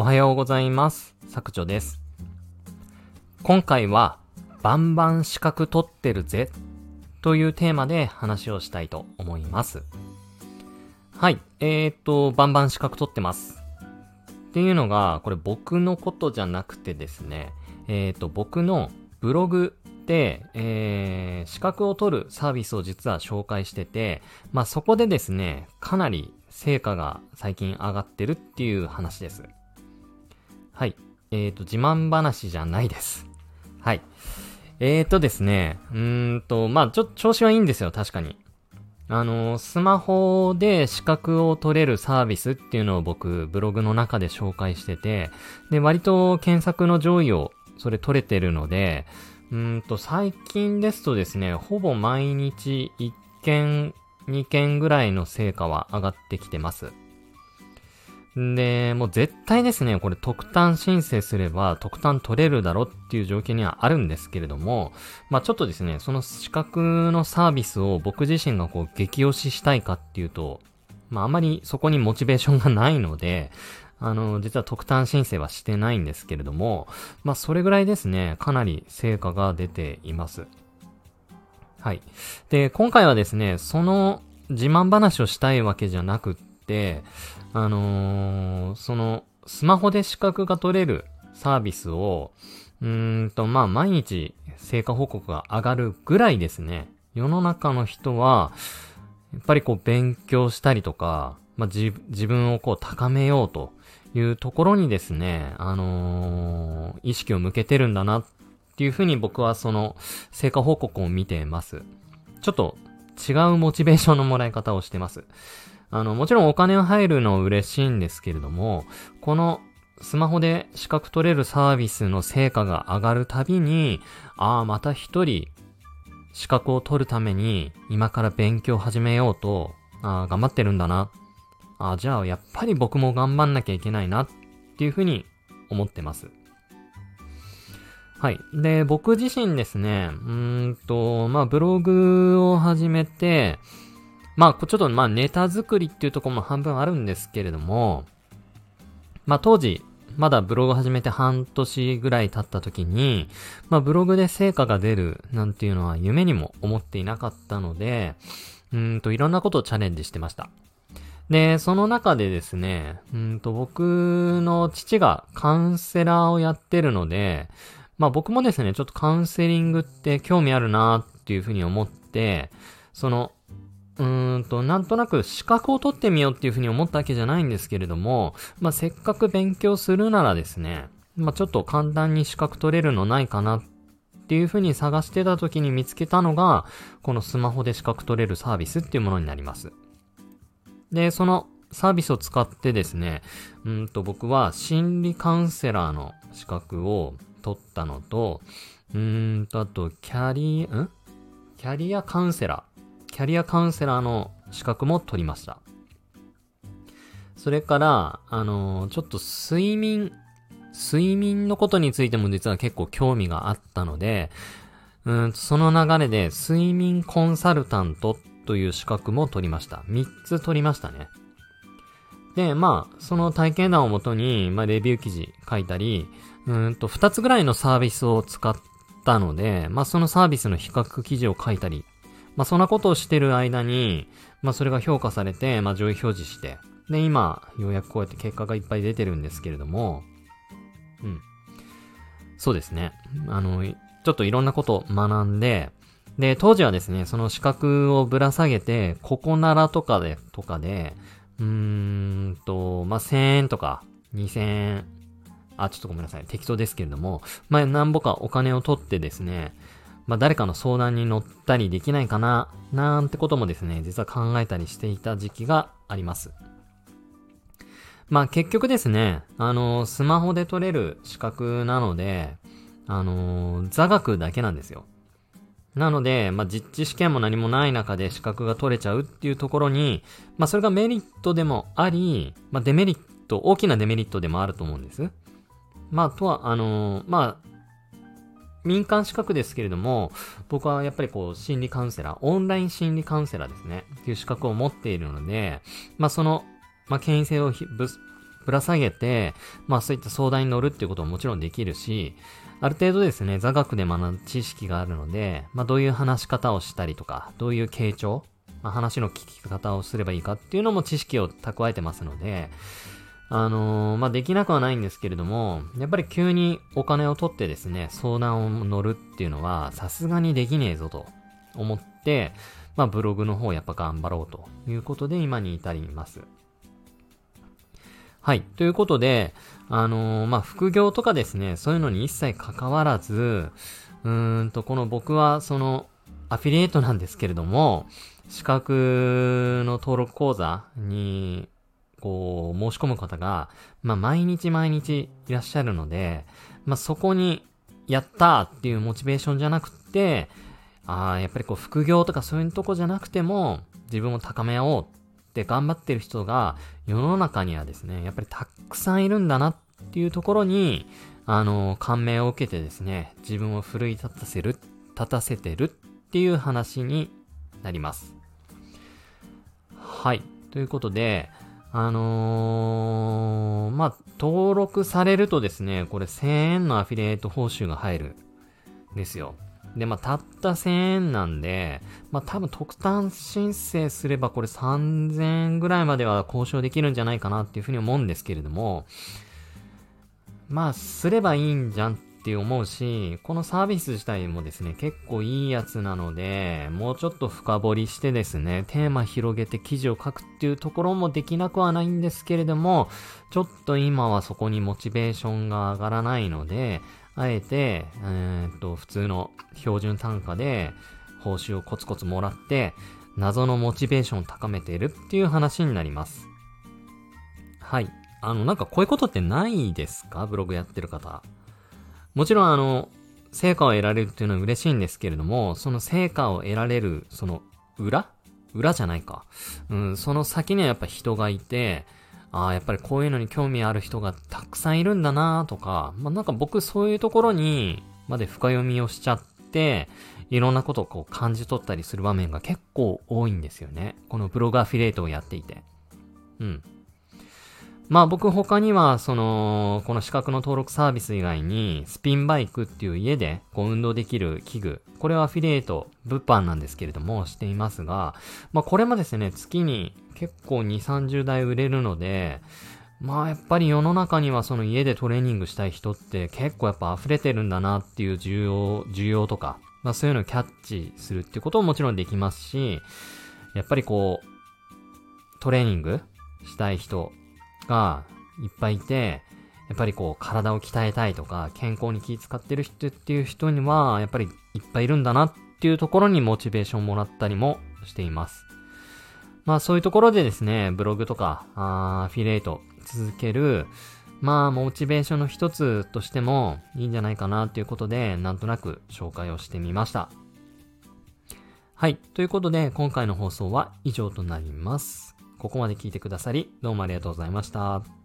おはようございます。作長です。今回は、バンバン資格取ってるぜというテーマで話をしたいと思います。はい。えーと、バンバン資格取ってます。っていうのが、これ僕のことじゃなくてですね、えーと、僕のブログで、えー、資格を取るサービスを実は紹介してて、まあそこでですね、かなり成果が最近上がってるっていう話です。はい。えーと、自慢話じゃないです。はい。えーとですね、うーんと、まあちょっと調子はいいんですよ、確かに。あの、スマホで資格を取れるサービスっていうのを僕、ブログの中で紹介してて、で、割と検索の上位をそれ取れてるので、うんと、最近ですとですね、ほぼ毎日1件、2件ぐらいの成果は上がってきてます。で、もう絶対ですね、これ特単申請すれば特単取れるだろっていう条件にはあるんですけれども、まあちょっとですね、その資格のサービスを僕自身がこう激推ししたいかっていうと、まああまりそこにモチベーションがないので、あの、実は特単申請はしてないんですけれども、まあそれぐらいですね、かなり成果が出ています。はい。で、今回はですね、その自慢話をしたいわけじゃなくて、あのーその、スマホで資格が取れるサービスを、うんと、まあ、毎日成果報告が上がるぐらいですね、世の中の人は、やっぱりこう勉強したりとか、まあ、自自分をこう高めようというところにですね、あのー意識を向けてるんだなっていうふうに僕はその成果報告を見てます。ちょっと違うモチベーションのもらい方をしてます。あの、もちろんお金が入るの嬉しいんですけれども、このスマホで資格取れるサービスの成果が上がるたびに、ああ、また一人資格を取るために今から勉強を始めようと、ああ、頑張ってるんだな。ああ、じゃあやっぱり僕も頑張んなきゃいけないなっていうふうに思ってます。はい。で、僕自身ですね、うんと、まあ、ブログを始めて、まあ、ちょっとまあ、ネタ作りっていうとこも半分あるんですけれども、まあ、当時、まだブログ始めて半年ぐらい経った時に、まあ、ブログで成果が出るなんていうのは夢にも思っていなかったので、うんと、いろんなことをチャレンジしてました。で、その中でですね、うんと、僕の父がカウンセラーをやってるので、まあ僕もですね、ちょっとカウンセリングって興味あるなっていうふうに思って、その、うーんと、なんとなく資格を取ってみようっていうふうに思ったわけじゃないんですけれども、まあせっかく勉強するならですね、まあちょっと簡単に資格取れるのないかなっていうふうに探してた時に見つけたのが、このスマホで資格取れるサービスっていうものになります。で、そのサービスを使ってですね、うんと僕は心理カウンセラーの資格を取ったのと、うーんと、あと、キャリ、ん？キャリアカウンセラー。キャリアカウンセラーの資格も取りました。それから、あのーちょっと睡眠、睡眠のことについても実は結構興味があったので、うんその流れで睡眠コンサルタントという資格も取りました。3つ取りましたね。で、まあ、その体験談をもとに、まあ、レビュー記事書いたり、うんと、2つぐらいのサービスを使ったので、まあ、そのサービスの比較記事を書いたり、まあ、そんなことをしてる間に、まあ、それが評価されて、まあ、上位表示して、で、今、ようやくこうやって結果がいっぱい出てるんですけれども、うん。そうですね。あの、ちょっといろんなことを学んで、で、当時はですね、その資格をぶら下げて、ここならとかで、とかで、うーんと、まあ、1000円とか、2000円、あ、ちょっとごめんなさい。適当ですけれども、まあ、何ぼかお金を取ってですね、まあ、誰かの相談に乗ったりできないかな、なんてこともですね、実は考えたりしていた時期があります。まあ、結局ですね、あの、スマホで取れる資格なので、あの、座学だけなんですよ。なので、まあ、実地試験も何もない中で資格が取れちゃうっていうところに、まあ、それがメリットでもあり、まあ、デメリット、大きなデメリットでもあると思うんです。まあ、とは、あのーまあ、民間資格ですけれども、僕はやっぱりこう、心理カウンセラー、オンライン心理カウンセラーですね、っていう資格を持っているので、まあ、その、まあ、権威性をひぶぶら下げて、まあそういった相談に乗るっていうことももちろんできるし、ある程度ですね、座学で学ぶ知識があるので、まあどういう話し方をしたりとか、どういう傾聴、まあ、話の聞き方をすればいいかっていうのも知識を蓄えてますので、あのー、まあ、できなくはないんですけれども、やっぱり急にお金を取ってですね、相談を乗るっていうのは、さすがにできねえぞと思って、まあ、ブログの方やっぱ頑張ろうということで今に至ります。はい。ということで、あのー、まあ、副業とかですね、そういうのに一切関わらず、うーんと、この僕はその、アフィリエイトなんですけれども、資格の登録講座にこう、申し込む方が、まあ、毎日毎日いらっしゃるので、まあ、そこに、やったーっていうモチベーションじゃなくて、ああ、やっぱりこう、副業とかそういうとこじゃなくても、自分を高め合おうって頑張ってる人が、世の中にはですね、やっぱりたくさんいるんだなっていうところに、あの、感銘を受けてですね、自分を奮い立たせる、立たせてるっていう話になります。はい。ということで、あのー、まあ、登録されるとですね、これ1000円のアフィリエイト報酬が入るんですよ。で、まあ、たった1000円なんで、まあ、多分特単申請すればこれ3000円ぐらいまでは交渉できるんじゃないかなっていうふうに思うんですけれども、まあ、すればいいんじゃんっって思うし、このサービス自体もですね、結構いいやつなので、もうちょっと深掘りしてですね、テーマ広げて記事を書くっていうところもできなくはないんですけれども、ちょっと今はそこにモチベーションが上がらないので、あえて、えー、っと、普通の標準単価で報酬をコツコツもらって、謎のモチベーションを高めているっていう話になります。はい。あの、なんかこういうことってないですか？ブログやってる方。もちろんあの、成果を得られるっていうのは嬉しいんですけれども、その成果を得られる、その裏？裏じゃないか。うん、その先にはやっぱ人がいて、ああ、やっぱりこういうのに興味ある人がたくさんいるんだなとか、まあ、なんか僕そういうところにまで深読みをしちゃって、いろんなことをこう感じ取ったりする場面が結構多いんですよね。このブログアフィリエイトをやっていて。うん。まあ僕他には、その、この資格の登録サービス以外に、スピンバイクっていう家でこう運動できる器具、これはアフィリエイト、物販なんですけれども、していますが、まあこれもですね、月に結構2、30台売れるので、まあやっぱり世の中にはその家でトレーニングしたい人って結構やっぱ溢れてるんだなっていう需要、需要とか、まあそういうのをキャッチするってことももちろんできますし、やっぱりこう、トレーニングしたい人がいっぱいいて、やっぱりこう体を鍛えたいとか健康に気使ってる人っていう人にはやっぱりいっぱいいるんだなっていうところにモチベーションもらったりもしています。まあそういうところでですね、ブログとかあアフィレート続ける、まあモチベーションの一つとしてもいいんじゃないかなっていうことでなんとなく紹介をしてみました。はい。ということで今回の放送は以上となります。ここまで聞いてくださり、どうもありがとうございました。